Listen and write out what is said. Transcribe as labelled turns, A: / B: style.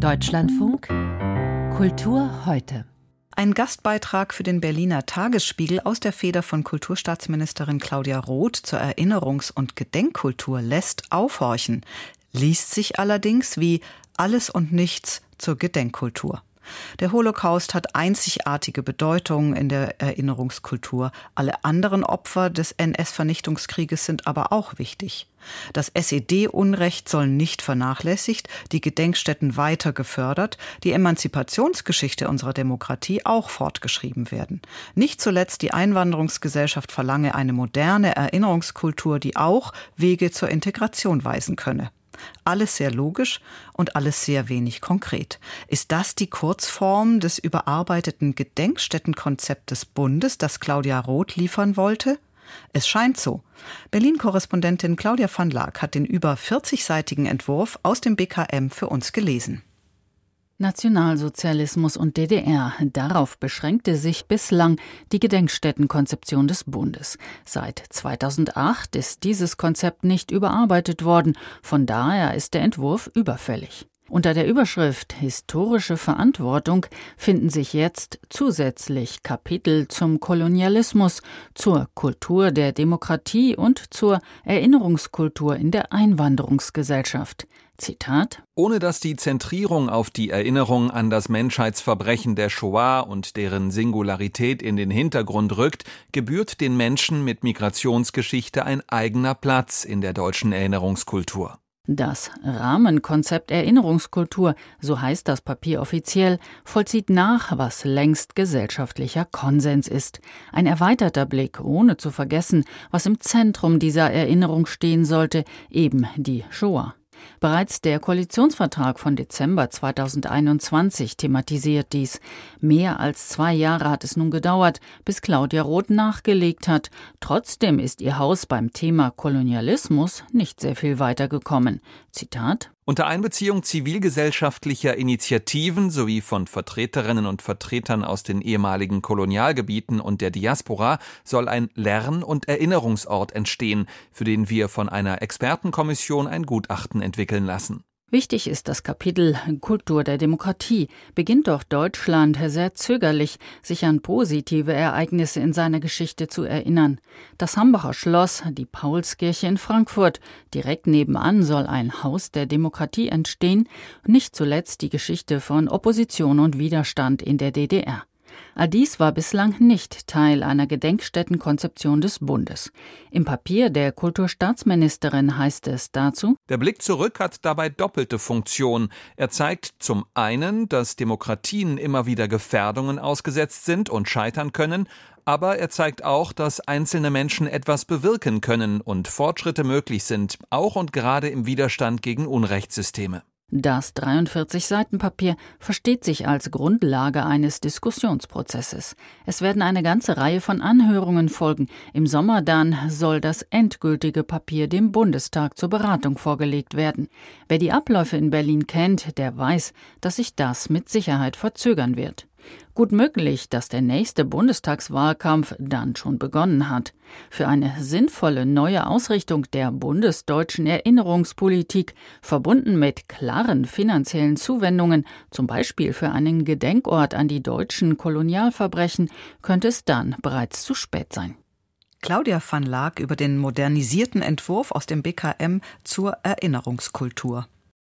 A: Deutschlandfunk Kultur heute.
B: Ein Gastbeitrag für den Berliner Tagesspiegel aus der Feder von Kulturstaatsministerin Claudia Roth zur Erinnerungs- und Gedenkkultur lässt aufhorchen, liest sich allerdings wie alles und nichts zur Gedenkkultur. Der Holocaust hat einzigartige Bedeutung in der Erinnerungskultur. Alle anderen Opfer des NS-Vernichtungskrieges sind aber auch wichtig. Das SED-Unrecht soll nicht vernachlässigt, die Gedenkstätten weiter gefördert, die Emanzipationsgeschichte unserer Demokratie auch fortgeschrieben werden. Nicht zuletzt die Einwanderungsgesellschaft verlange eine moderne Erinnerungskultur, die auch Wege zur Integration weisen könne. Alles sehr logisch und alles sehr wenig konkret. Ist das die Kurzform des überarbeiteten Gedenkstättenkonzepts des Bundes, das Claudia Roth liefern wollte? Es scheint so. Berlin-Korrespondentin Claudia van Laak hat den über 40-seitigen Entwurf aus dem BKM für uns gelesen.
C: Nationalsozialismus und DDR. Darauf beschränkte sich bislang die Gedenkstättenkonzeption des Bundes. Seit 2008 ist dieses Konzept nicht überarbeitet worden, von daher ist der Entwurf überfällig. Unter der Überschrift Historische Verantwortung finden sich jetzt zusätzlich Kapitel zum Kolonialismus, zur Kultur der Demokratie und zur Erinnerungskultur in der Einwanderungsgesellschaft. Zitat
D: Ohne dass die Zentrierung auf die Erinnerung an das Menschheitsverbrechen der Shoah und deren Singularität in den Hintergrund rückt, gebührt den Menschen mit Migrationsgeschichte ein eigener Platz in der deutschen Erinnerungskultur.
C: Das Rahmenkonzept Erinnerungskultur, so heißt das Papier offiziell, vollzieht nach, was längst gesellschaftlicher Konsens ist. Ein erweiterter Blick, ohne zu vergessen, was im Zentrum dieser Erinnerung stehen sollte, eben die Shoah. Bereits der Koalitionsvertrag von Dezember 2021 thematisiert dies. Mehr als zwei Jahre hat es nun gedauert, bis Claudia Roth nachgelegt hat. Trotzdem ist ihr Haus beim Thema Kolonialismus nicht sehr viel weitergekommen. Zitat
D: unter Einbeziehung zivilgesellschaftlicher Initiativen sowie von Vertreterinnen und Vertretern aus den ehemaligen Kolonialgebieten und der Diaspora soll ein Lern- und Erinnerungsort entstehen, für den wir von einer Expertenkommission ein Gutachten entwickeln lassen.
C: Wichtig ist das Kapitel Kultur der Demokratie. Beginnt doch Deutschland sehr zögerlich, sich an positive Ereignisse in seiner Geschichte zu erinnern. Das Hambacher Schloss, die Paulskirche in Frankfurt, direkt nebenan soll ein Haus der Demokratie entstehen, nicht zuletzt die Geschichte von Opposition und Widerstand in der DDR. All dies war bislang nicht Teil einer Gedenkstättenkonzeption des Bundes. Im Papier der Kulturstaatsministerin heißt es dazu
D: Der Blick zurück hat dabei doppelte Funktion. Er zeigt zum einen, dass Demokratien immer wieder Gefährdungen ausgesetzt sind und scheitern können, aber er zeigt auch, dass einzelne Menschen etwas bewirken können und Fortschritte möglich sind, auch und gerade im Widerstand gegen Unrechtssysteme.
C: Das 43 Seiten Papier versteht sich als Grundlage eines Diskussionsprozesses. Es werden eine ganze Reihe von Anhörungen folgen. Im Sommer dann soll das endgültige Papier dem Bundestag zur Beratung vorgelegt werden. Wer die Abläufe in Berlin kennt, der weiß, dass sich das mit Sicherheit verzögern wird. Gut möglich, dass der nächste Bundestagswahlkampf dann schon begonnen hat. Für eine sinnvolle neue Ausrichtung der bundesdeutschen Erinnerungspolitik, verbunden mit klaren finanziellen Zuwendungen, zum Beispiel für einen Gedenkort an die deutschen Kolonialverbrechen, könnte es dann bereits zu spät sein.
B: Claudia van Laak über den modernisierten Entwurf aus dem BKM zur Erinnerungskultur.